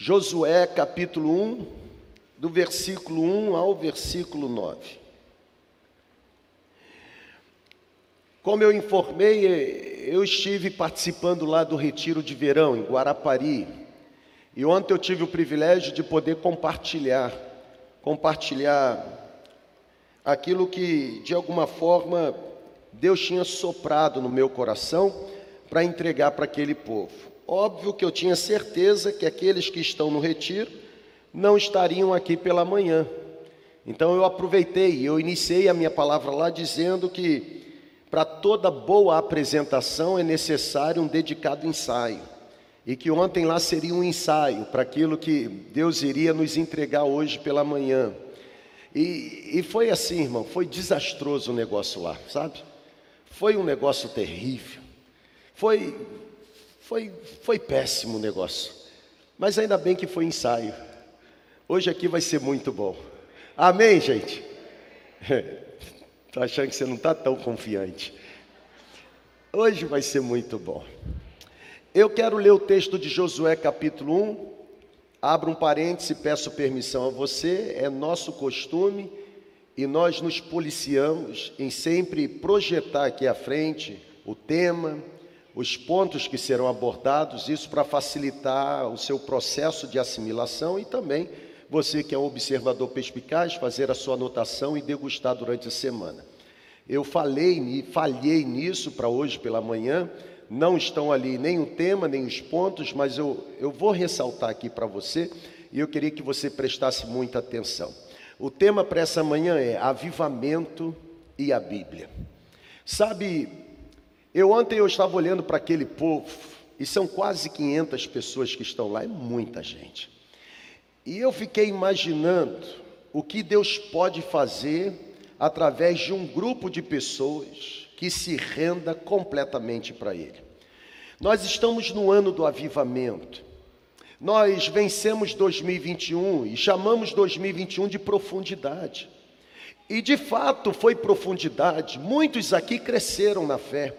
Josué capítulo 1, do versículo 1 ao versículo 9. Como eu informei, eu estive participando lá do retiro de verão em Guarapari. E ontem eu tive o privilégio de poder compartilhar, compartilhar aquilo que de alguma forma Deus tinha soprado no meu coração para entregar para aquele povo. Óbvio que eu tinha certeza que aqueles que estão no retiro não estariam aqui pela manhã. Então eu aproveitei, eu iniciei a minha palavra lá dizendo que para toda boa apresentação é necessário um dedicado ensaio. E que ontem lá seria um ensaio para aquilo que Deus iria nos entregar hoje pela manhã. E, e foi assim, irmão, foi desastroso o negócio lá, sabe? Foi um negócio terrível. Foi, foi, foi péssimo o negócio, mas ainda bem que foi ensaio. Hoje aqui vai ser muito bom. Amém, gente? Estou achando que você não está tão confiante. Hoje vai ser muito bom. Eu quero ler o texto de Josué, capítulo 1. Abra um parêntese, peço permissão a você, é nosso costume e nós nos policiamos em sempre projetar aqui à frente o tema, os pontos que serão abordados, isso para facilitar o seu processo de assimilação e também você que é um observador perspicaz, fazer a sua anotação e degustar durante a semana. Eu falei, falhei nisso para hoje pela manhã, não estão ali nem o tema, nem os pontos, mas eu, eu vou ressaltar aqui para você e eu queria que você prestasse muita atenção. O tema para essa manhã é avivamento e a Bíblia. Sabe, eu ontem eu estava olhando para aquele povo, e são quase 500 pessoas que estão lá, é muita gente. E eu fiquei imaginando o que Deus pode fazer através de um grupo de pessoas que se renda completamente para Ele. Nós estamos no ano do avivamento. Nós vencemos 2021 e chamamos 2021 de profundidade. E de fato foi profundidade. Muitos aqui cresceram na fé.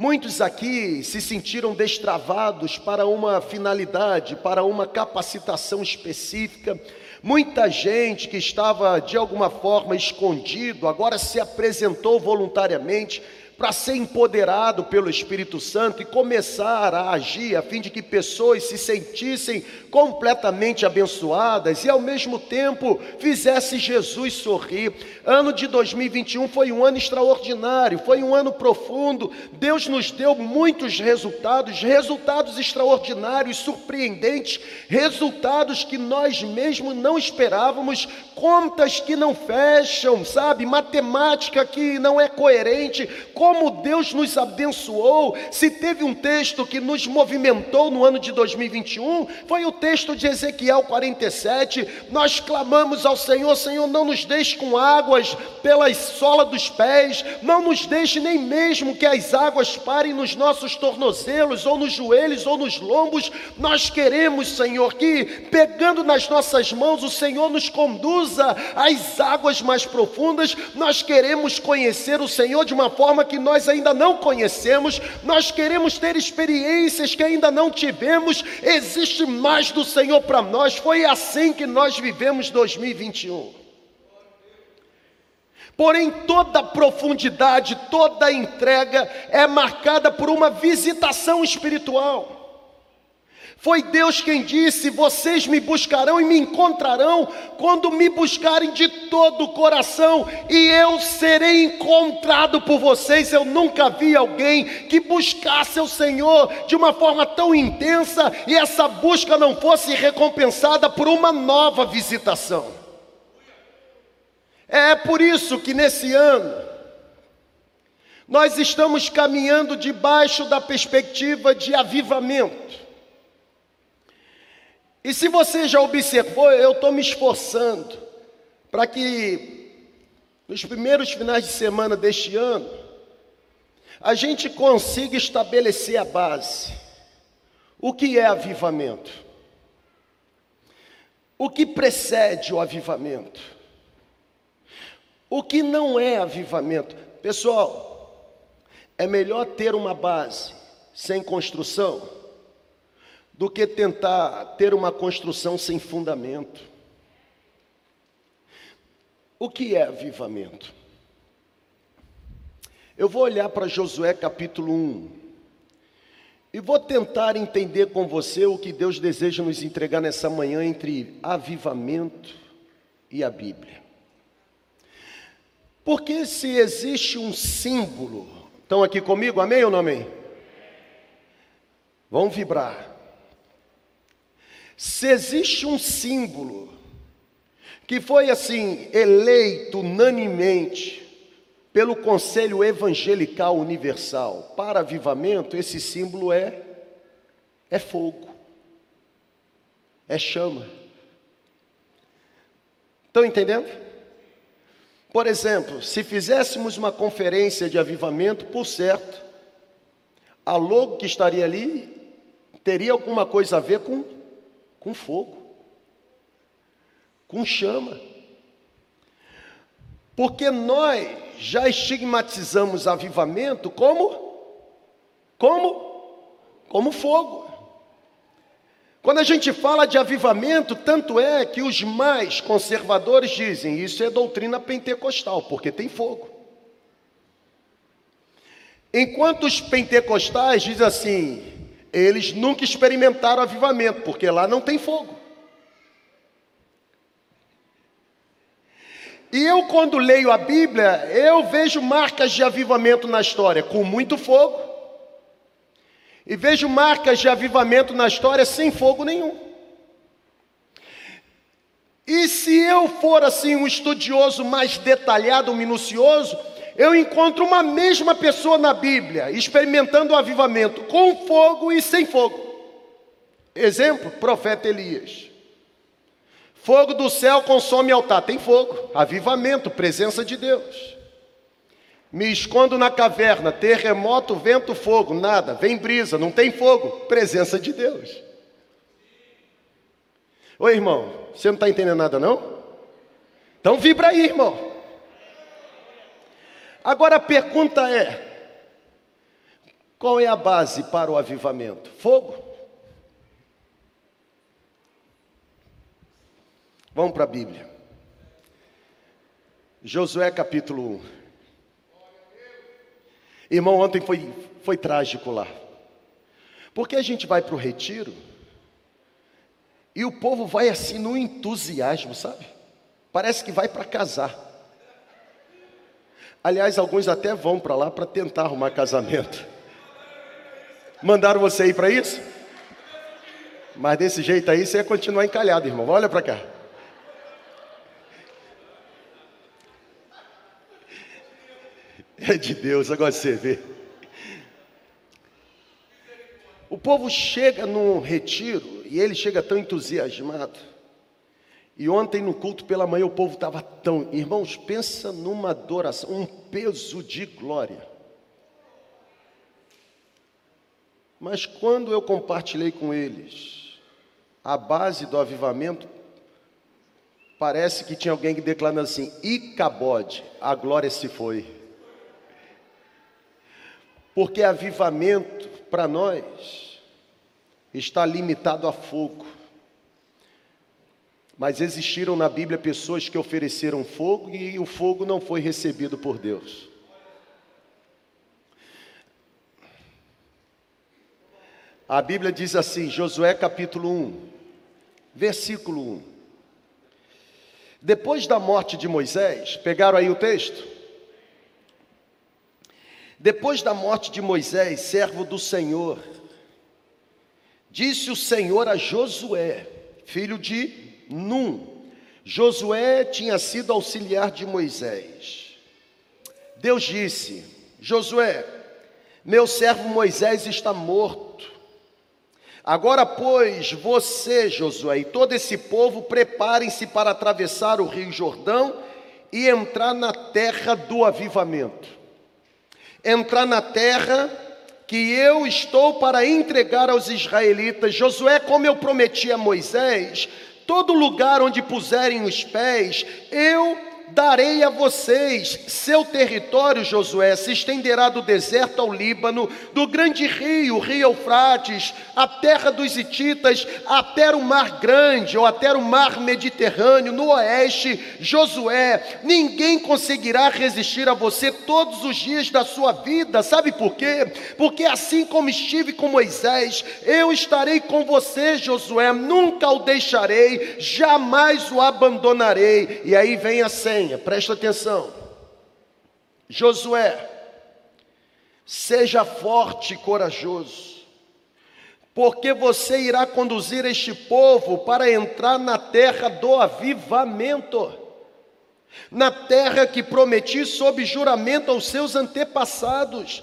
Muitos aqui se sentiram destravados para uma finalidade, para uma capacitação específica. Muita gente que estava de alguma forma escondido, agora se apresentou voluntariamente para ser empoderado pelo Espírito Santo e começar a agir a fim de que pessoas se sentissem completamente abençoadas e ao mesmo tempo fizesse Jesus sorrir. Ano de 2021 foi um ano extraordinário, foi um ano profundo. Deus nos deu muitos resultados, resultados extraordinários, surpreendentes, resultados que nós mesmos não esperávamos, contas que não fecham, sabe? Matemática que não é coerente como Deus nos abençoou. Se teve um texto que nos movimentou no ano de 2021, foi o texto de Ezequiel 47. Nós clamamos ao Senhor: Senhor, não nos deixe com águas pelas solas dos pés, não nos deixe nem mesmo que as águas parem nos nossos tornozelos, ou nos joelhos, ou nos lombos. Nós queremos, Senhor, que pegando nas nossas mãos, o Senhor nos conduza às águas mais profundas. Nós queremos conhecer o Senhor de uma forma que nós ainda não conhecemos, nós queremos ter experiências que ainda não tivemos, existe mais do Senhor para nós. Foi assim que nós vivemos 2021. Porém, toda profundidade, toda entrega é marcada por uma visitação espiritual. Foi Deus quem disse: Vocês me buscarão e me encontrarão quando me buscarem de todo o coração, e eu serei encontrado por vocês. Eu nunca vi alguém que buscasse o Senhor de uma forma tão intensa e essa busca não fosse recompensada por uma nova visitação. É por isso que nesse ano, nós estamos caminhando debaixo da perspectiva de avivamento. E se você já observou, eu estou me esforçando para que nos primeiros finais de semana deste ano, a gente consiga estabelecer a base. O que é avivamento? O que precede o avivamento? O que não é avivamento? Pessoal, é melhor ter uma base sem construção do que tentar ter uma construção sem fundamento. O que é avivamento? Eu vou olhar para Josué capítulo 1 e vou tentar entender com você o que Deus deseja nos entregar nessa manhã entre avivamento e a Bíblia. Porque se existe um símbolo, estão aqui comigo, amém ou não amém? Vão vibrar. Se existe um símbolo que foi assim eleito unanimemente pelo Conselho Evangelical Universal para avivamento, esse símbolo é é fogo. É chama. Estão entendendo? Por exemplo, se fizéssemos uma conferência de avivamento, por certo, a logo que estaria ali teria alguma coisa a ver com, com fogo, com chama. Porque nós já estigmatizamos avivamento como como como fogo. Quando a gente fala de avivamento, tanto é que os mais conservadores dizem isso é doutrina pentecostal, porque tem fogo. Enquanto os pentecostais dizem assim, eles nunca experimentaram avivamento, porque lá não tem fogo. E eu, quando leio a Bíblia, eu vejo marcas de avivamento na história, com muito fogo, e vejo marcas de avivamento na história sem fogo nenhum. E se eu for assim um estudioso mais detalhado, minucioso, eu encontro uma mesma pessoa na Bíblia experimentando o avivamento com fogo e sem fogo. Exemplo, profeta Elias. Fogo do céu consome altar, tem fogo, avivamento, presença de Deus. Me escondo na caverna, terremoto, vento, fogo, nada, vem brisa, não tem fogo, presença de Deus. Oi, irmão, você não está entendendo nada, não? Então vibra aí, irmão. Agora a pergunta é: qual é a base para o avivamento? Fogo? Vamos para a Bíblia. Josué capítulo 1. Irmão, ontem foi, foi trágico lá. Porque a gente vai para o retiro e o povo vai assim no entusiasmo, sabe? Parece que vai para casar. Aliás, alguns até vão para lá para tentar arrumar casamento. Mandaram você ir para isso? Mas desse jeito aí você ia continuar encalhado, irmão. Olha para cá. É de Deus, agora você vê. O povo chega num retiro e ele chega tão entusiasmado e ontem no culto pela manhã o povo estava tão, irmãos, pensa numa adoração, um peso de glória. Mas quando eu compartilhei com eles a base do avivamento, parece que tinha alguém que declarando assim: Icabode, a glória se foi. Porque avivamento para nós está limitado a fogo. Mas existiram na Bíblia pessoas que ofereceram fogo e o fogo não foi recebido por Deus. A Bíblia diz assim, Josué capítulo 1, versículo 1. Depois da morte de Moisés, pegaram aí o texto? Depois da morte de Moisés, servo do Senhor, disse o Senhor a Josué, filho de Num. Josué tinha sido auxiliar de Moisés. Deus disse: Josué, meu servo Moisés está morto. Agora, pois, você, Josué, e todo esse povo, preparem-se para atravessar o rio Jordão e entrar na terra do avivamento. Entrar na terra que eu estou para entregar aos israelitas. Josué, como eu prometi a Moisés, todo lugar onde puserem os pés, eu darei a vocês. Seu território, Josué, se estenderá do deserto ao Líbano, do grande rio, o rio Eufrates, a terra dos Hititas, até o mar grande, ou até o mar Mediterrâneo, no oeste. Josué, ninguém conseguirá resistir a você todos os dias da sua vida. Sabe por quê? Porque assim como estive com Moisés, eu estarei com você, Josué, nunca o deixarei, jamais o abandonarei. E aí vem a senha senha, presta atenção. Josué, seja forte e corajoso, porque você irá conduzir este povo para entrar na terra do avivamento, na terra que prometi sob juramento aos seus antepassados.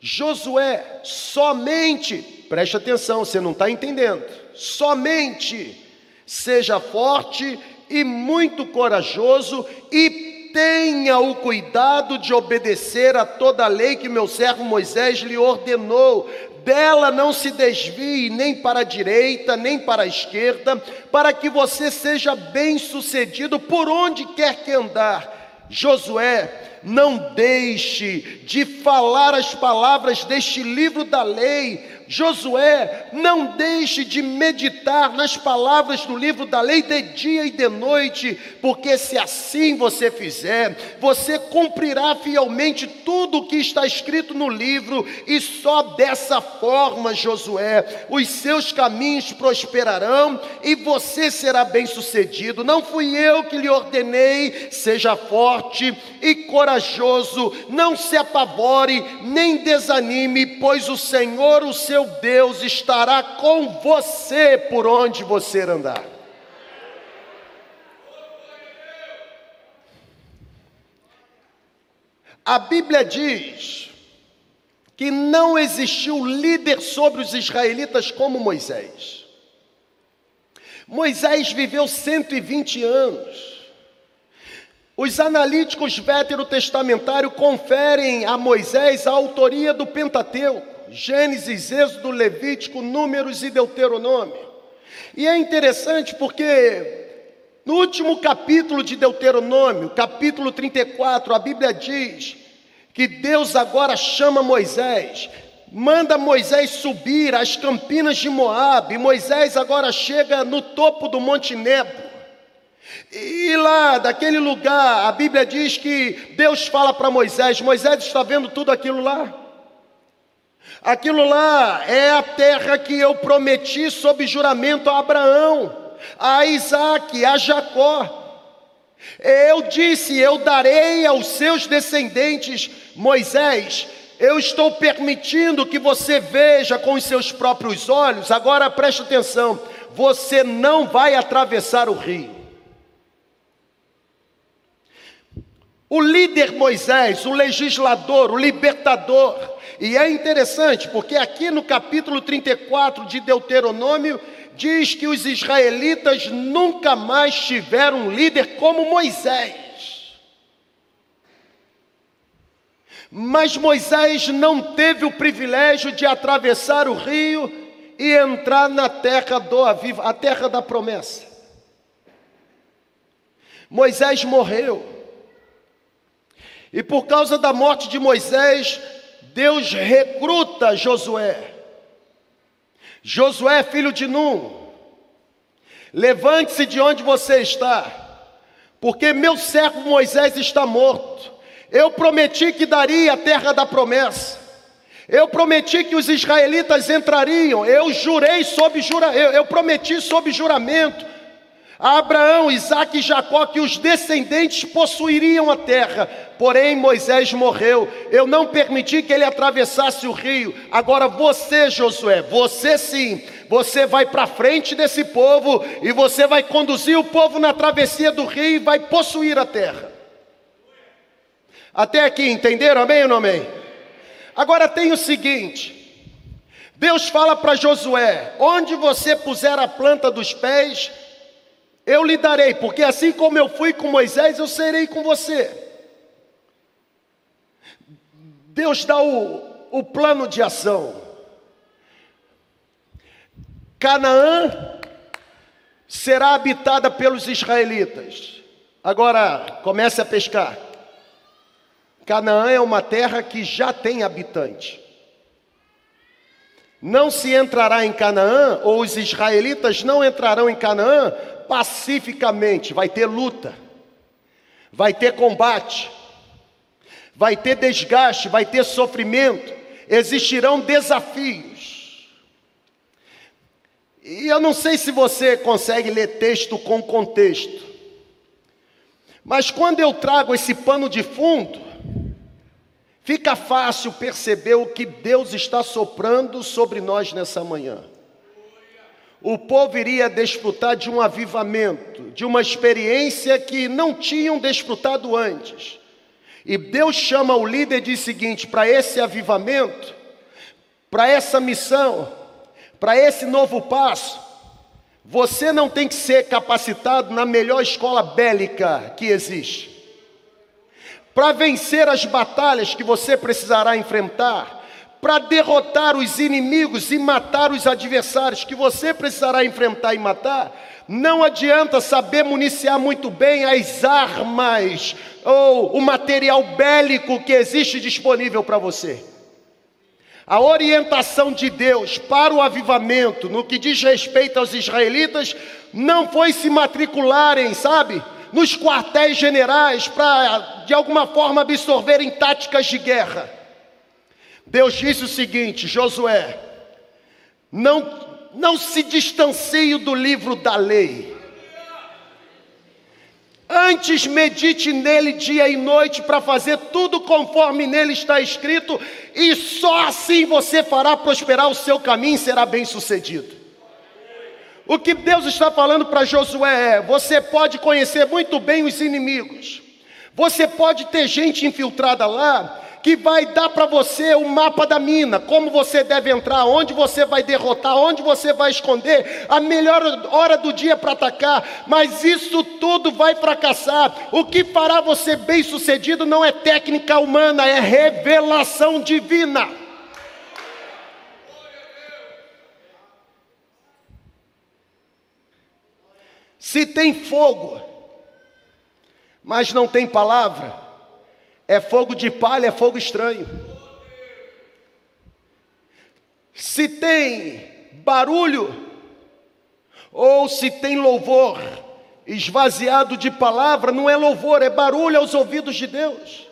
Josué, somente, preste atenção, você não está entendendo, somente seja forte e muito corajoso, e tenha o cuidado de obedecer a toda a lei que meu servo Moisés lhe ordenou. Dela não se desvie nem para a direita, nem para a esquerda, para que você seja bem-sucedido por onde quer que andar. Josué, não deixe de falar as palavras deste livro da lei. Josué, não deixe de meditar nas palavras do livro da lei de dia e de noite, porque se assim você fizer, você cumprirá fielmente tudo o que está escrito no livro, e só dessa forma, Josué, os seus caminhos prosperarão e você será bem-sucedido. Não fui eu que lhe ordenei, seja forte e corajoso não se apavore, nem desanime, pois o Senhor, o seu Deus, estará com você por onde você andar. A Bíblia diz que não existiu líder sobre os israelitas como Moisés. Moisés viveu 120 anos. Os analíticos veterotestamentários conferem a Moisés a autoria do Pentateuco, Gênesis, Êxodo, Levítico, Números e Deuteronômio. E é interessante porque no último capítulo de Deuteronômio, capítulo 34, a Bíblia diz que Deus agora chama Moisés, manda Moisés subir as campinas de Moabe. Moisés agora chega no topo do Monte Nebo. E lá, daquele lugar, a Bíblia diz que Deus fala para Moisés: Moisés está vendo tudo aquilo lá? Aquilo lá é a terra que eu prometi sob juramento a Abraão, a Isaac, a Jacó. Eu disse: Eu darei aos seus descendentes, Moisés, eu estou permitindo que você veja com os seus próprios olhos. Agora preste atenção: você não vai atravessar o rio. O líder Moisés, o legislador, o libertador. E é interessante, porque aqui no capítulo 34 de Deuteronômio, diz que os israelitas nunca mais tiveram um líder como Moisés. Mas Moisés não teve o privilégio de atravessar o rio e entrar na terra do Aviva, a terra da promessa. Moisés morreu. E por causa da morte de Moisés, Deus recruta Josué. Josué, filho de Num, levante-se de onde você está, porque meu servo Moisés está morto. Eu prometi que daria a terra da promessa. Eu prometi que os israelitas entrariam. Eu jurei sob jura, eu, eu prometi sob juramento a Abraão, Isaac e Jacó que os descendentes possuiriam a terra. Porém, Moisés morreu. Eu não permiti que ele atravessasse o rio. Agora você, Josué, você sim, você vai para frente desse povo e você vai conduzir o povo na travessia do rio e vai possuir a terra. Até aqui, entenderam? Amém ou não amém? Agora tem o seguinte: Deus fala para Josué: onde você puser a planta dos pés, eu lhe darei, porque assim como eu fui com Moisés, eu serei com você. Deus dá o, o plano de ação. Canaã será habitada pelos israelitas. Agora, comece a pescar. Canaã é uma terra que já tem habitante. Não se entrará em Canaã, ou os israelitas não entrarão em Canaã pacificamente, vai ter luta, vai ter combate, vai ter desgaste, vai ter sofrimento, existirão desafios. E eu não sei se você consegue ler texto com contexto, mas quando eu trago esse pano de fundo, fica fácil perceber o que Deus está soprando sobre nós nessa manhã. O povo iria desfrutar de um avivamento, de uma experiência que não tinham desfrutado antes. E Deus chama o líder e diz o seguinte: para esse avivamento, para essa missão, para esse novo passo, você não tem que ser capacitado na melhor escola bélica que existe. Para vencer as batalhas que você precisará enfrentar, para derrotar os inimigos e matar os adversários que você precisará enfrentar e matar, não adianta saber municiar muito bem as armas ou o material bélico que existe disponível para você. A orientação de Deus para o avivamento, no que diz respeito aos israelitas, não foi se matricularem, sabe, nos quartéis generais para, de alguma forma, absorverem táticas de guerra. Deus disse o seguinte: Josué, não, não se distancie do livro da lei Antes medite nele dia e noite para fazer tudo conforme nele está escrito, e só assim você fará prosperar o seu caminho e será bem sucedido. O que Deus está falando para Josué é: você pode conhecer muito bem os inimigos, você pode ter gente infiltrada lá, que vai dar para você o mapa da mina, como você deve entrar, onde você vai derrotar, onde você vai esconder, a melhor hora do dia para atacar, mas isso tudo vai fracassar. O que fará você bem-sucedido não é técnica humana, é revelação divina. Se tem fogo, mas não tem palavra, é fogo de palha, é fogo estranho. Se tem barulho, ou se tem louvor esvaziado de palavra, não é louvor, é barulho aos ouvidos de Deus.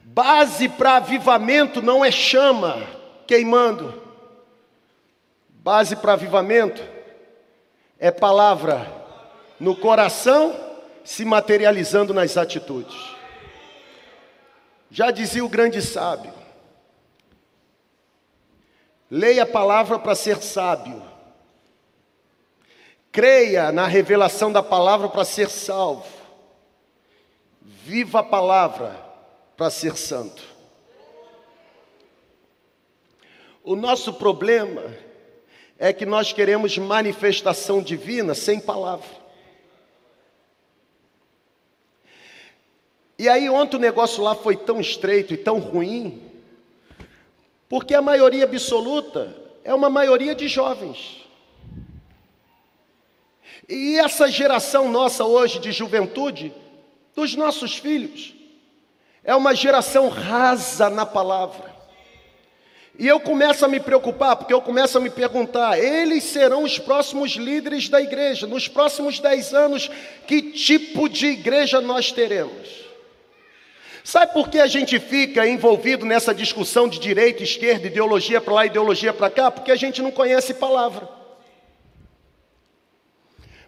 Base para avivamento não é chama queimando. Base para avivamento é palavra no coração se materializando nas atitudes. Já dizia o grande sábio: leia a palavra para ser sábio, creia na revelação da palavra para ser salvo, viva a palavra para ser santo. O nosso problema é que nós queremos manifestação divina sem palavra. E aí ontem o negócio lá foi tão estreito e tão ruim, porque a maioria absoluta é uma maioria de jovens. E essa geração nossa hoje de juventude, dos nossos filhos, é uma geração rasa na palavra. E eu começo a me preocupar, porque eu começo a me perguntar: eles serão os próximos líderes da igreja, nos próximos dez anos, que tipo de igreja nós teremos? Sabe por que a gente fica envolvido nessa discussão de direita, esquerda, ideologia para lá, ideologia para cá? Porque a gente não conhece palavra.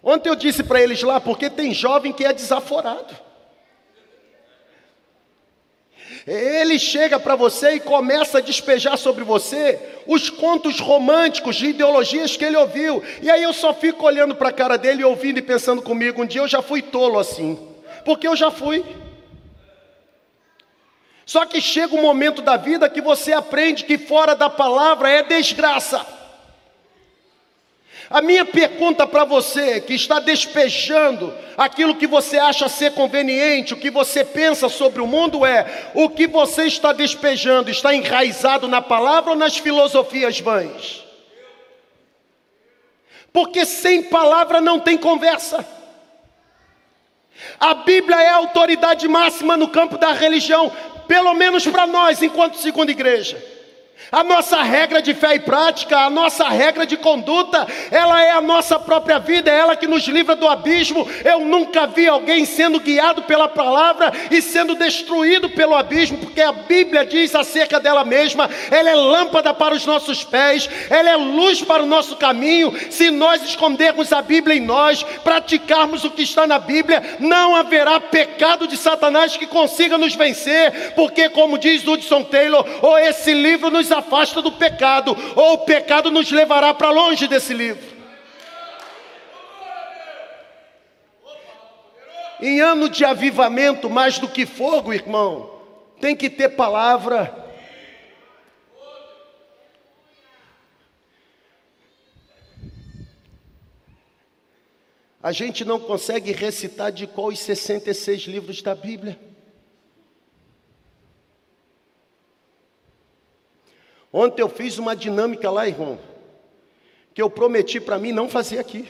Ontem eu disse para eles lá, porque tem jovem que é desaforado. Ele chega para você e começa a despejar sobre você os contos românticos de ideologias que ele ouviu. E aí eu só fico olhando para a cara dele, ouvindo e pensando comigo: um dia eu já fui tolo assim, porque eu já fui. Só que chega um momento da vida que você aprende que fora da palavra é desgraça. A minha pergunta para você que está despejando aquilo que você acha ser conveniente, o que você pensa sobre o mundo é: o que você está despejando está enraizado na palavra ou nas filosofias vãs? Porque sem palavra não tem conversa. A Bíblia é a autoridade máxima no campo da religião, pelo menos para nós, enquanto segunda igreja. A nossa regra de fé e prática, a nossa regra de conduta, ela é a nossa própria vida, é ela que nos livra do abismo. Eu nunca vi alguém sendo guiado pela palavra e sendo destruído pelo abismo, porque a Bíblia diz acerca dela mesma: ela é lâmpada para os nossos pés, ela é luz para o nosso caminho. Se nós escondermos a Bíblia em nós, praticarmos o que está na Bíblia, não haverá pecado de Satanás que consiga nos vencer, porque, como diz Hudson Taylor, ou esse livro nos afasta do pecado, ou o pecado nos levará para longe desse livro. Em ano de avivamento, mais do que fogo, irmão, tem que ter palavra. A gente não consegue recitar de qual os 66 livros da Bíblia. Ontem eu fiz uma dinâmica lá, irmão, que eu prometi para mim não fazer aqui.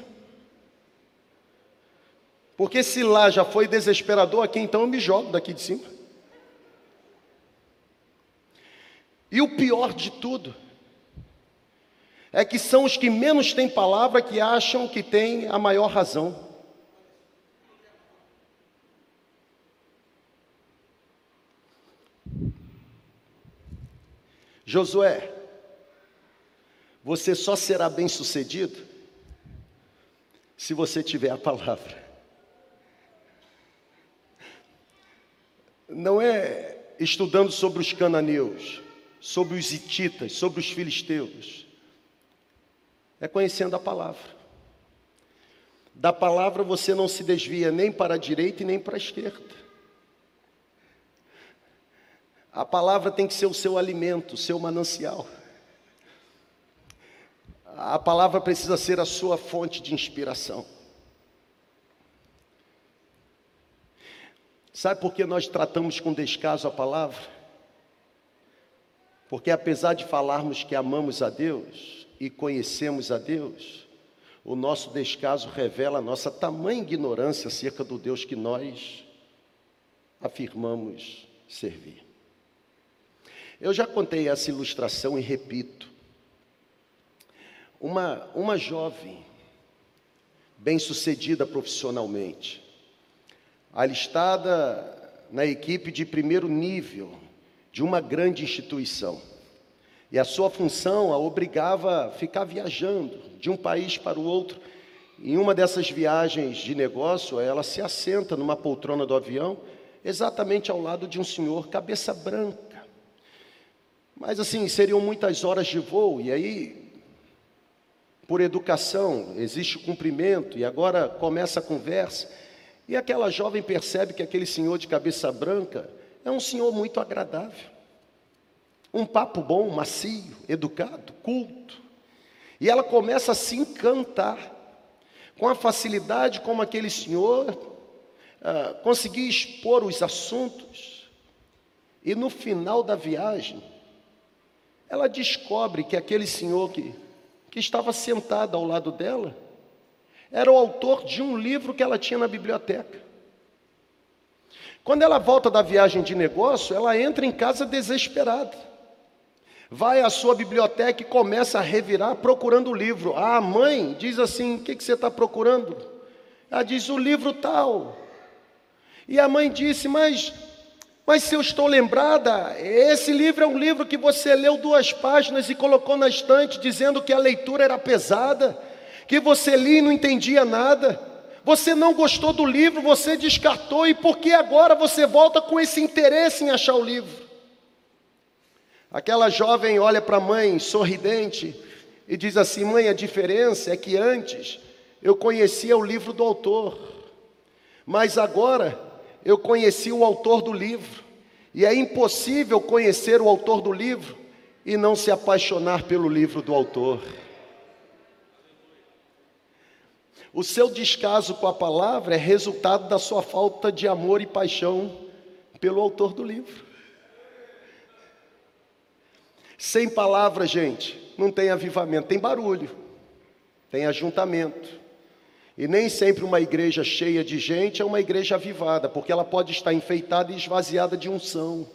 Porque se lá já foi desesperador, aqui então eu me jogo daqui de cima. E o pior de tudo é que são os que menos têm palavra que acham que têm a maior razão. Josué, você só será bem sucedido se você tiver a palavra. Não é estudando sobre os cananeus, sobre os hititas, sobre os filisteus. É conhecendo a palavra. Da palavra você não se desvia nem para a direita e nem para a esquerda. A palavra tem que ser o seu alimento, o seu manancial. A palavra precisa ser a sua fonte de inspiração. Sabe por que nós tratamos com descaso a palavra? Porque apesar de falarmos que amamos a Deus e conhecemos a Deus, o nosso descaso revela a nossa tamanha ignorância acerca do Deus que nós afirmamos servir. Eu já contei essa ilustração e repito. Uma, uma jovem, bem-sucedida profissionalmente, alistada na equipe de primeiro nível de uma grande instituição. E a sua função a obrigava a ficar viajando de um país para o outro. Em uma dessas viagens de negócio, ela se assenta numa poltrona do avião, exatamente ao lado de um senhor cabeça branca mas assim, seriam muitas horas de voo, e aí, por educação, existe o cumprimento, e agora começa a conversa. E aquela jovem percebe que aquele senhor de cabeça branca é um senhor muito agradável. Um papo bom, macio, educado, culto. E ela começa a se encantar com a facilidade como aquele senhor ah, conseguia expor os assuntos. E no final da viagem, ela descobre que aquele senhor que, que estava sentado ao lado dela era o autor de um livro que ela tinha na biblioteca. Quando ela volta da viagem de negócio, ela entra em casa desesperada. Vai à sua biblioteca e começa a revirar procurando o livro. A mãe diz assim: O que, que você está procurando? Ela diz: O livro tal. E a mãe disse: Mas mas se eu estou lembrada, esse livro é um livro que você leu duas páginas e colocou na estante, dizendo que a leitura era pesada, que você lia e não entendia nada. Você não gostou do livro, você descartou, e por que agora você volta com esse interesse em achar o livro? Aquela jovem olha para a mãe, sorridente, e diz assim: Mãe, a diferença é que antes eu conhecia o livro do autor, mas agora eu conheci o autor do livro. E é impossível conhecer o autor do livro e não se apaixonar pelo livro do autor. O seu descaso com a palavra é resultado da sua falta de amor e paixão pelo autor do livro. Sem palavra, gente, não tem avivamento, tem barulho, tem ajuntamento. E nem sempre uma igreja cheia de gente é uma igreja avivada, porque ela pode estar enfeitada e esvaziada de unção.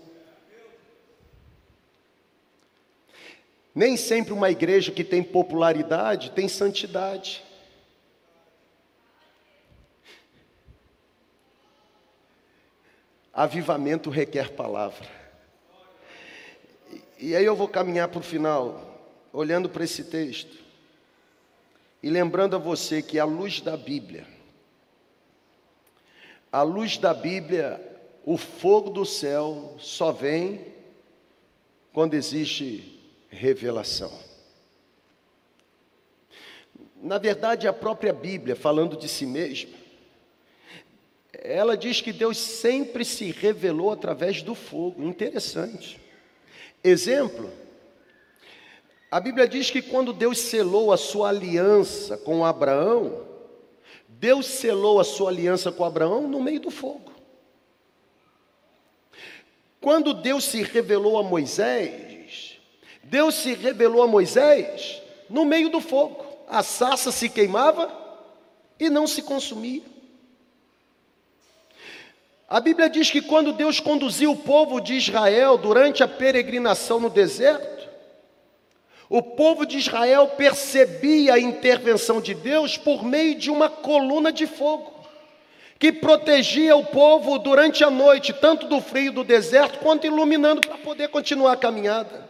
Nem sempre uma igreja que tem popularidade tem santidade. Avivamento requer palavra. E aí eu vou caminhar para o final, olhando para esse texto e lembrando a você que a luz da Bíblia, a luz da Bíblia, o fogo do céu só vem quando existe revelação. Na verdade, a própria Bíblia, falando de si mesma, ela diz que Deus sempre se revelou através do fogo. Interessante. Exemplo, a Bíblia diz que quando Deus selou a sua aliança com Abraão, Deus selou a sua aliança com Abraão no meio do fogo. Quando Deus se revelou a Moisés, Deus se revelou a Moisés no meio do fogo. A sarça se queimava e não se consumia. A Bíblia diz que quando Deus conduziu o povo de Israel durante a peregrinação no deserto, o povo de Israel percebia a intervenção de Deus por meio de uma coluna de fogo, que protegia o povo durante a noite, tanto do frio do deserto, quanto iluminando para poder continuar a caminhada.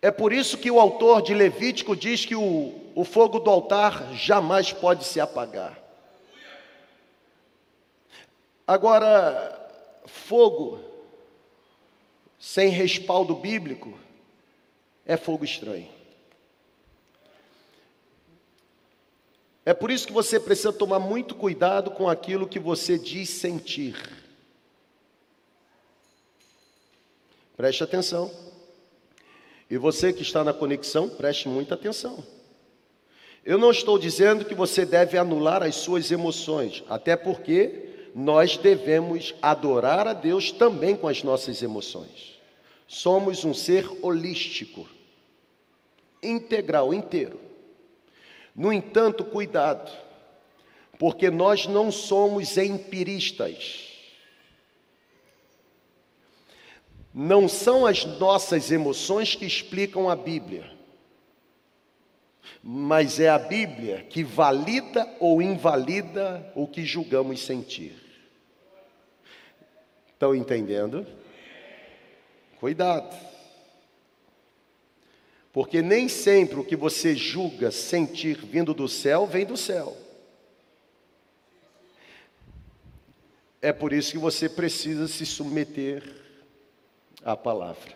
É por isso que o autor de Levítico diz que o, o fogo do altar jamais pode se apagar. Agora, fogo sem respaldo bíblico é fogo estranho. É por isso que você precisa tomar muito cuidado com aquilo que você diz sentir. Preste atenção. E você que está na conexão, preste muita atenção. Eu não estou dizendo que você deve anular as suas emoções, até porque nós devemos adorar a Deus também com as nossas emoções. Somos um ser holístico, integral, inteiro. No entanto, cuidado, porque nós não somos empiristas. Não são as nossas emoções que explicam a Bíblia, mas é a Bíblia que valida ou invalida o que julgamos sentir. Estão entendendo? Cuidado. Porque nem sempre o que você julga sentir vindo do céu vem do céu. É por isso que você precisa se submeter a palavra.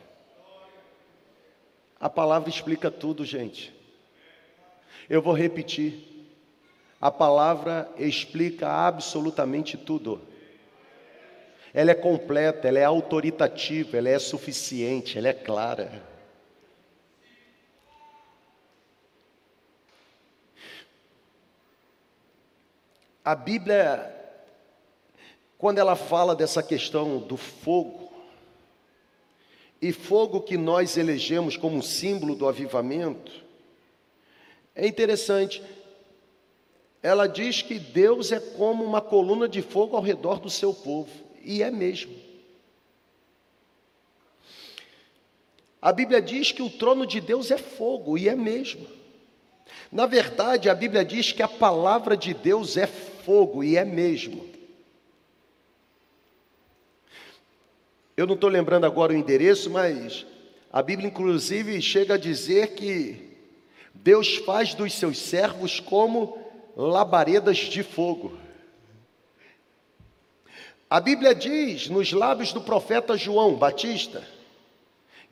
A palavra explica tudo, gente. Eu vou repetir. A palavra explica absolutamente tudo. Ela é completa, ela é autoritativa, ela é suficiente, ela é clara. A Bíblia, quando ela fala dessa questão do fogo, e fogo que nós elegemos como símbolo do avivamento, é interessante. Ela diz que Deus é como uma coluna de fogo ao redor do seu povo, e é mesmo. A Bíblia diz que o trono de Deus é fogo, e é mesmo. Na verdade, a Bíblia diz que a palavra de Deus é fogo, e é mesmo. Eu não estou lembrando agora o endereço, mas a Bíblia, inclusive, chega a dizer que Deus faz dos seus servos como labaredas de fogo. A Bíblia diz nos lábios do profeta João Batista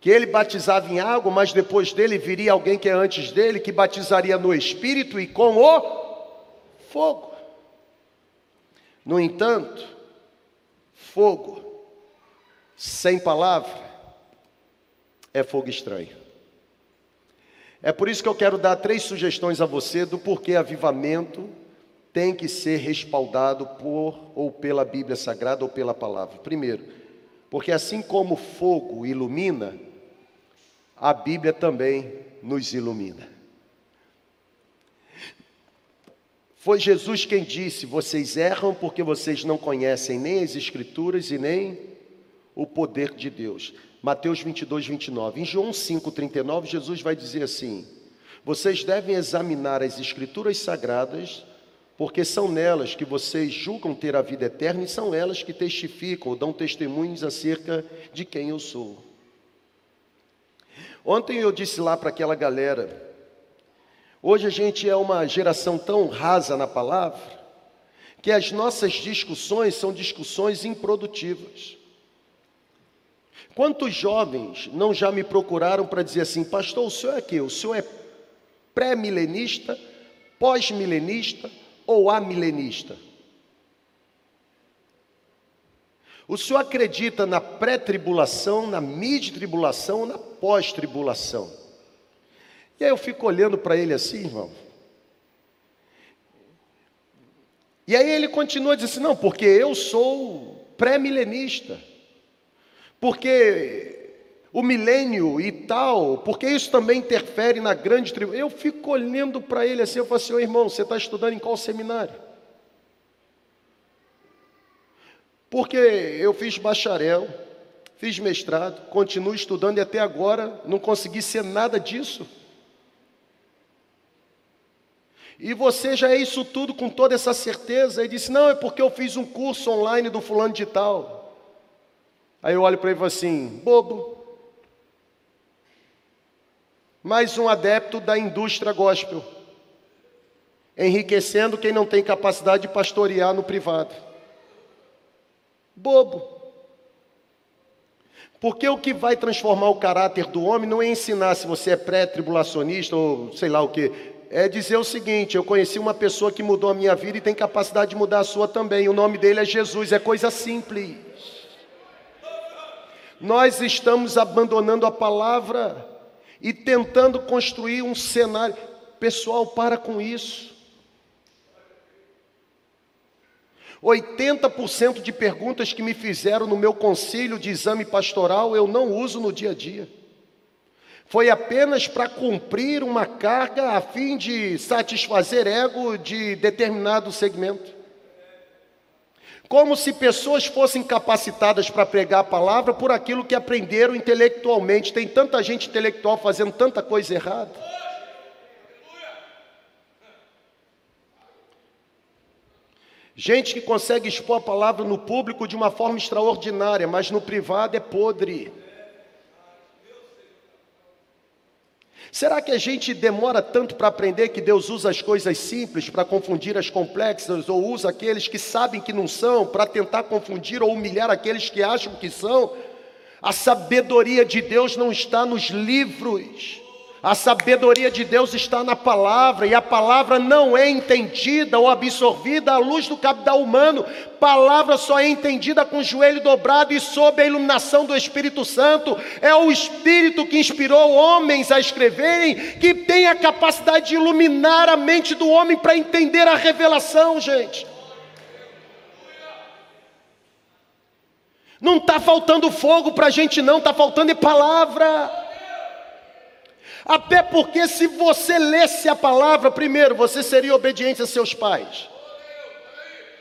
que ele batizava em água, mas depois dele viria alguém que é antes dele, que batizaria no Espírito e com o fogo. No entanto, fogo sem palavra, é fogo estranho. É por isso que eu quero dar três sugestões a você do porquê avivamento tem que ser respaldado por ou pela Bíblia Sagrada ou pela palavra. Primeiro, porque assim como fogo ilumina, a Bíblia também nos ilumina. Foi Jesus quem disse: Vocês erram porque vocês não conhecem nem as Escrituras e nem o poder de Deus. Mateus 22, 29. Em João 5, 39, Jesus vai dizer assim: Vocês devem examinar as Escrituras sagradas porque são nelas que vocês julgam ter a vida eterna e são elas que testificam ou dão testemunhos acerca de quem eu sou. Ontem eu disse lá para aquela galera, Hoje a gente é uma geração tão rasa na palavra que as nossas discussões são discussões improdutivas. Quantos jovens não já me procuraram para dizer assim, pastor, o senhor é quê? O senhor é pré-milenista, pós-milenista ou amilenista? O senhor acredita na pré-tribulação, na mid-tribulação ou na pós-tribulação? E aí eu fico olhando para ele assim, irmão. E aí ele continua dizendo assim, não, porque eu sou pré-milenista. Porque o milênio e tal, porque isso também interfere na grande tribo. Eu fico olhando para ele assim, eu falo assim, ô irmão, você está estudando em qual seminário? Porque eu fiz bacharel, fiz mestrado, continuo estudando e até agora não consegui ser nada disso. E você já é isso tudo com toda essa certeza? E disse: Não, é porque eu fiz um curso online do fulano de tal. Aí eu olho para ele e falo assim: Bobo. Mais um adepto da indústria gospel, enriquecendo quem não tem capacidade de pastorear no privado. Bobo. Porque o que vai transformar o caráter do homem não é ensinar se você é pré-tribulacionista ou sei lá o que, é dizer o seguinte: eu conheci uma pessoa que mudou a minha vida e tem capacidade de mudar a sua também. O nome dele é Jesus, é coisa simples. Nós estamos abandonando a palavra e tentando construir um cenário. Pessoal, para com isso. 80% de perguntas que me fizeram no meu concílio de exame pastoral eu não uso no dia a dia foi apenas para cumprir uma carga a fim de satisfazer ego de determinado segmento. Como se pessoas fossem capacitadas para pregar a palavra por aquilo que aprenderam intelectualmente. Tem tanta gente intelectual fazendo tanta coisa errada. Gente que consegue expor a palavra no público de uma forma extraordinária, mas no privado é podre. Será que a gente demora tanto para aprender que Deus usa as coisas simples para confundir as complexas, ou usa aqueles que sabem que não são para tentar confundir ou humilhar aqueles que acham que são? A sabedoria de Deus não está nos livros. A sabedoria de Deus está na palavra, e a palavra não é entendida ou absorvida à luz do capital humano. Palavra só é entendida com o joelho dobrado e sob a iluminação do Espírito Santo. É o Espírito que inspirou homens a escreverem, que tem a capacidade de iluminar a mente do homem para entender a revelação, gente. Não está faltando fogo para a gente, não, está faltando é palavra. Até porque, se você lesse a palavra, primeiro, você seria obediente a seus pais.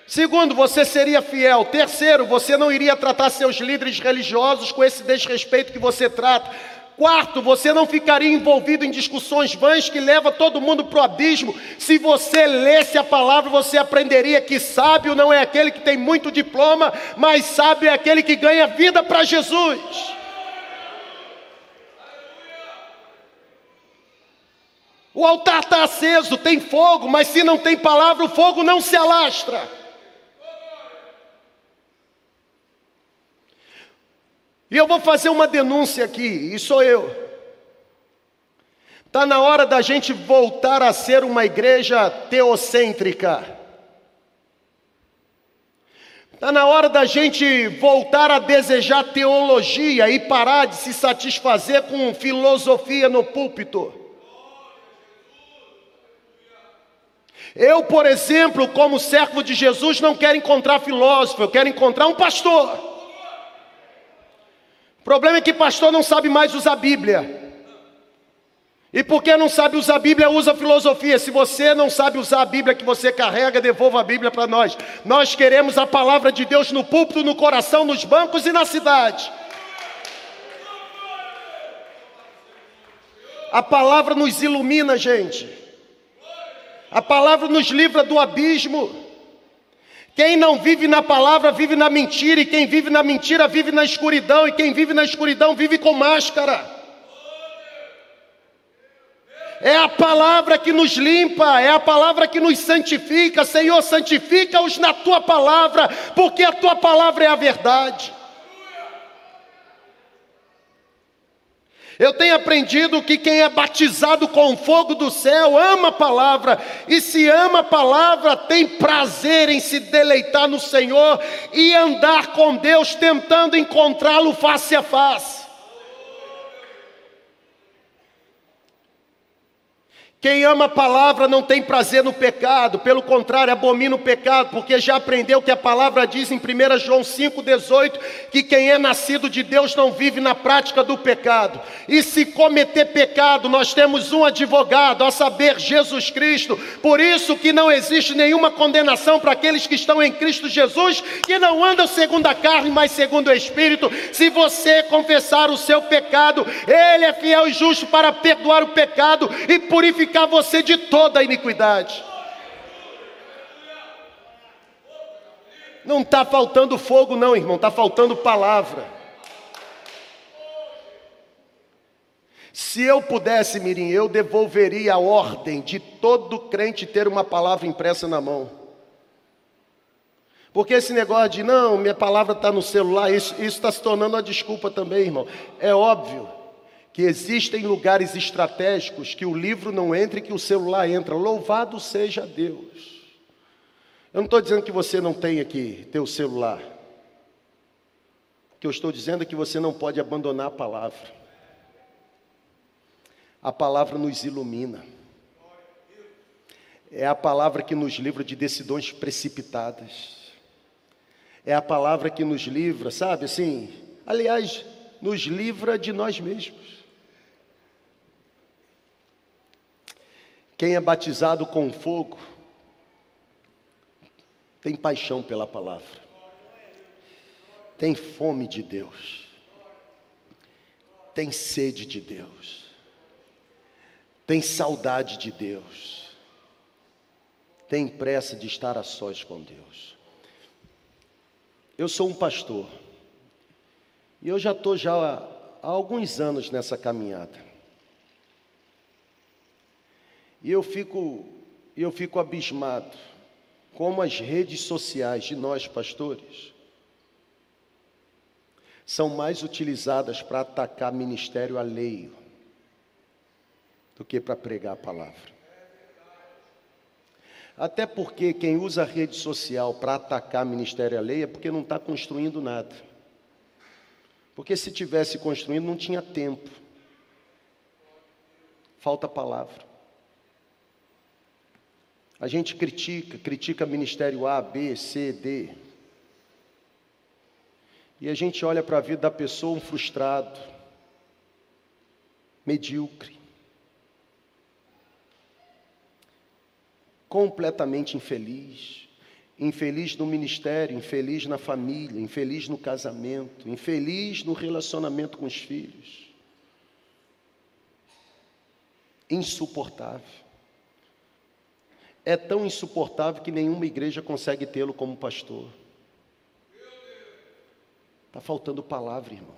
Segundo, você seria fiel. Terceiro, você não iria tratar seus líderes religiosos com esse desrespeito que você trata. Quarto, você não ficaria envolvido em discussões vãs que levam todo mundo para o abismo. Se você lesse a palavra, você aprenderia que sábio não é aquele que tem muito diploma, mas sábio é aquele que ganha vida para Jesus. O altar está aceso, tem fogo, mas se não tem palavra, o fogo não se alastra. E eu vou fazer uma denúncia aqui, e sou eu. Está na hora da gente voltar a ser uma igreja teocêntrica. Está na hora da gente voltar a desejar teologia e parar de se satisfazer com filosofia no púlpito. Eu, por exemplo, como servo de Jesus, não quero encontrar filósofo, eu quero encontrar um pastor. O problema é que pastor não sabe mais usar a Bíblia. E porque não sabe usar a Bíblia, usa filosofia. Se você não sabe usar a Bíblia que você carrega, devolva a Bíblia para nós. Nós queremos a palavra de Deus no púlpito, no coração, nos bancos e na cidade. A palavra nos ilumina, gente. A palavra nos livra do abismo. Quem não vive na palavra vive na mentira, e quem vive na mentira vive na escuridão, e quem vive na escuridão vive com máscara. É a palavra que nos limpa, é a palavra que nos santifica. Senhor, santifica-os na tua palavra, porque a tua palavra é a verdade. Eu tenho aprendido que quem é batizado com o fogo do céu ama a palavra, e se ama a palavra, tem prazer em se deleitar no Senhor e andar com Deus, tentando encontrá-lo face a face. Quem ama a palavra não tem prazer no pecado, pelo contrário, abomina o pecado, porque já aprendeu que a palavra diz em 1 João 5,18 que quem é nascido de Deus não vive na prática do pecado. E se cometer pecado, nós temos um advogado, a saber, Jesus Cristo. Por isso que não existe nenhuma condenação para aqueles que estão em Cristo Jesus, que não andam segundo a carne, mas segundo o Espírito. Se você confessar o seu pecado, Ele é fiel e justo para perdoar o pecado e purificar purificar você de toda a iniquidade. Não está faltando fogo, não, irmão, está faltando palavra. Se eu pudesse, Mirim, eu devolveria a ordem de todo crente ter uma palavra impressa na mão. Porque esse negócio de não, minha palavra está no celular, isso está se tornando uma desculpa também, irmão. É óbvio que existem lugares estratégicos que o livro não entra e que o celular entra. Louvado seja Deus. Eu não estou dizendo que você não tenha que ter o celular. O que eu estou dizendo é que você não pode abandonar a palavra. A palavra nos ilumina. É a palavra que nos livra de decisões precipitadas. É a palavra que nos livra, sabe assim? Aliás, nos livra de nós mesmos. Quem é batizado com fogo tem paixão pela palavra, tem fome de Deus, tem sede de Deus, tem saudade de Deus, tem pressa de estar a sós com Deus. Eu sou um pastor. E eu já estou já há alguns anos nessa caminhada. E eu fico, eu fico abismado como as redes sociais de nós pastores são mais utilizadas para atacar ministério alheio do que para pregar a palavra. Até porque quem usa a rede social para atacar ministério alheio é porque não está construindo nada. Porque se tivesse construindo, não tinha tempo. Falta palavra. A gente critica, critica ministério A, B, C, D. E a gente olha para a vida da pessoa um frustrado, medíocre, completamente infeliz, infeliz no ministério, infeliz na família, infeliz no casamento, infeliz no relacionamento com os filhos. Insuportável é tão insuportável que nenhuma igreja consegue tê-lo como pastor. Está faltando palavra, irmão.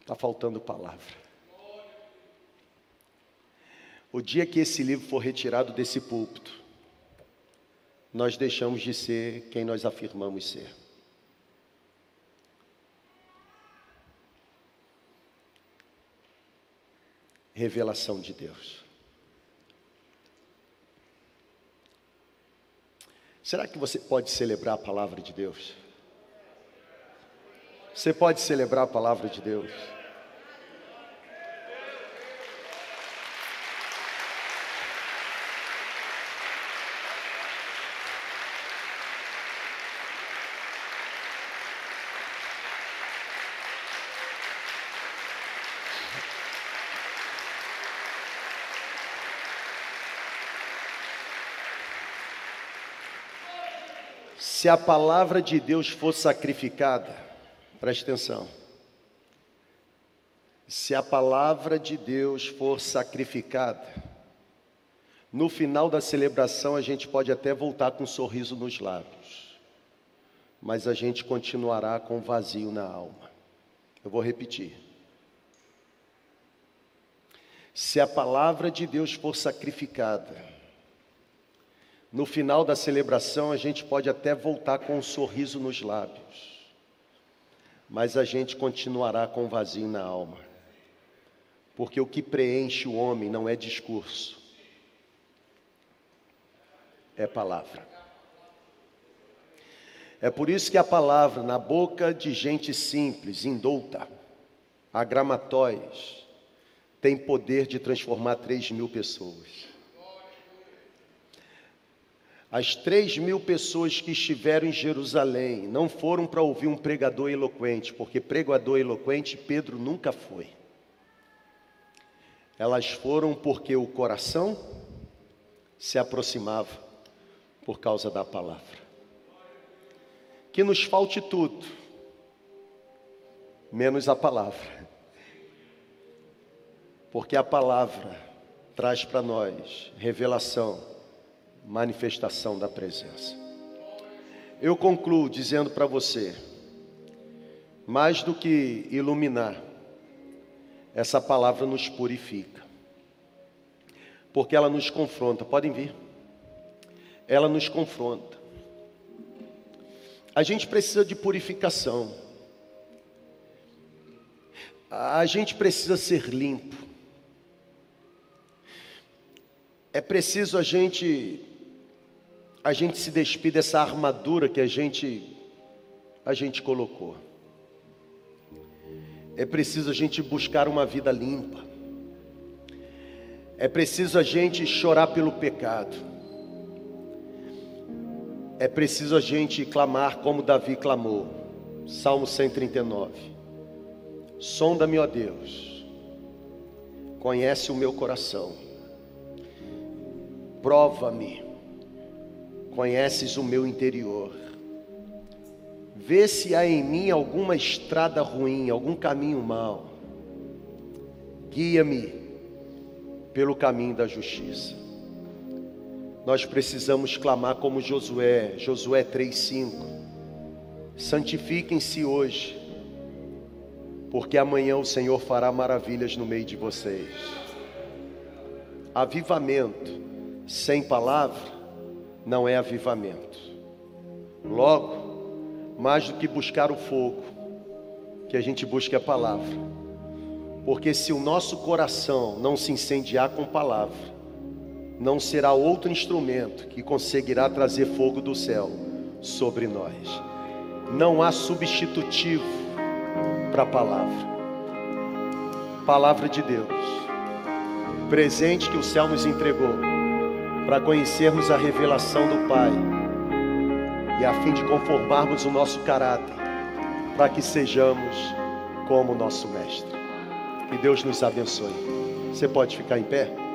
Está faltando palavra. O dia que esse livro for retirado desse púlpito, nós deixamos de ser quem nós afirmamos ser. Revelação de Deus. Será que você pode celebrar a palavra de Deus? Você pode celebrar a palavra de Deus? Se a palavra de Deus for sacrificada, preste atenção. Se a palavra de Deus for sacrificada, no final da celebração a gente pode até voltar com um sorriso nos lábios, mas a gente continuará com vazio na alma. Eu vou repetir. Se a palavra de Deus for sacrificada, no final da celebração, a gente pode até voltar com um sorriso nos lábios, mas a gente continuará com um vazio na alma, porque o que preenche o homem não é discurso, é palavra. É por isso que a palavra, na boca de gente simples, indouta, agramatóis, tem poder de transformar três mil pessoas. As três mil pessoas que estiveram em Jerusalém não foram para ouvir um pregador eloquente, porque pregador eloquente Pedro nunca foi. Elas foram porque o coração se aproximava por causa da palavra. Que nos falte tudo, menos a palavra, porque a palavra traz para nós revelação manifestação da presença. Eu concluo dizendo para você, mais do que iluminar, essa palavra nos purifica, porque ela nos confronta. Podem vir? Ela nos confronta. A gente precisa de purificação. A gente precisa ser limpo. É preciso a gente a gente se despir dessa armadura que a gente a gente colocou. É preciso a gente buscar uma vida limpa. É preciso a gente chorar pelo pecado. É preciso a gente clamar como Davi clamou. Salmo 139. Sonda-me, ó Deus. Conhece o meu coração. Prova-me conheces o meu interior. Vê se há em mim alguma estrada ruim, algum caminho mau. Guia-me pelo caminho da justiça. Nós precisamos clamar como Josué, Josué 3:5. Santifiquem-se hoje, porque amanhã o Senhor fará maravilhas no meio de vocês. Avivamento sem palavra não é avivamento. Logo, mais do que buscar o fogo, que a gente busque a palavra. Porque se o nosso coração não se incendiar com palavra, não será outro instrumento que conseguirá trazer fogo do céu sobre nós. Não há substitutivo para a palavra. Palavra de Deus, presente que o céu nos entregou para conhecermos a revelação do Pai e a fim de conformarmos o nosso caráter, para que sejamos como nosso Mestre. Que Deus nos abençoe. Você pode ficar em pé?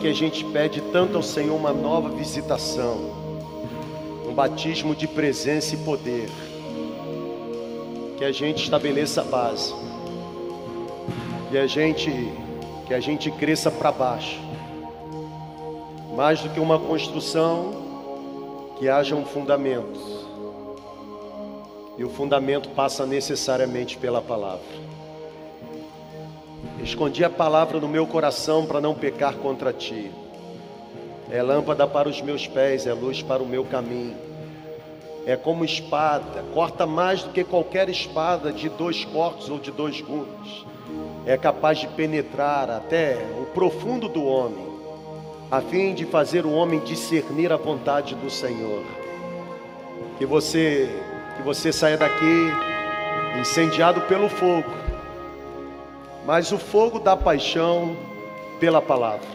Que a gente pede tanto ao Senhor uma nova visitação, um batismo de presença e poder, que a gente estabeleça a base, e a gente que a gente cresça para baixo, mais do que uma construção, que haja um fundamento, e o fundamento passa necessariamente pela palavra. Escondi a palavra no meu coração para não pecar contra ti. É lâmpada para os meus pés, é luz para o meu caminho. É como espada, corta mais do que qualquer espada de dois cortes ou de dois gumes. É capaz de penetrar até o profundo do homem, a fim de fazer o homem discernir a vontade do Senhor. Que você, que você saia daqui incendiado pelo fogo mas o fogo da paixão pela palavra.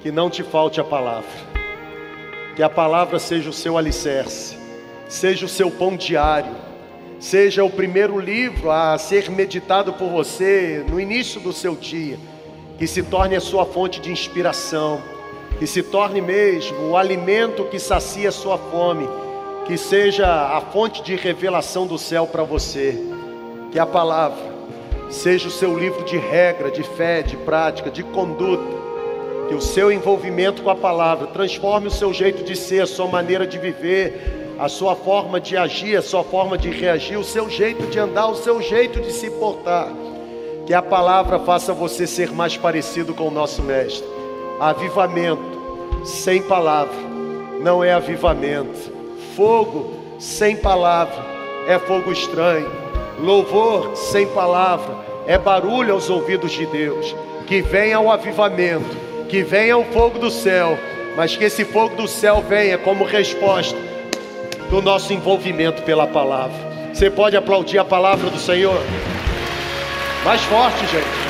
Que não te falte a palavra. Que a palavra seja o seu alicerce, seja o seu pão diário, seja o primeiro livro a ser meditado por você no início do seu dia, que se torne a sua fonte de inspiração, que se torne mesmo o alimento que sacia a sua fome, que seja a fonte de revelação do céu para você. Que a palavra seja o seu livro de regra, de fé, de prática, de conduta. Que o seu envolvimento com a palavra transforme o seu jeito de ser, a sua maneira de viver, a sua forma de agir, a sua forma de reagir, o seu jeito de andar, o seu jeito de se portar. Que a palavra faça você ser mais parecido com o nosso Mestre. Avivamento sem palavra não é avivamento. Fogo sem palavra é fogo estranho. Louvor sem palavra é barulho aos ouvidos de Deus. Que venha o avivamento, que venha o fogo do céu, mas que esse fogo do céu venha como resposta do nosso envolvimento pela palavra. Você pode aplaudir a palavra do Senhor? Mais forte, gente.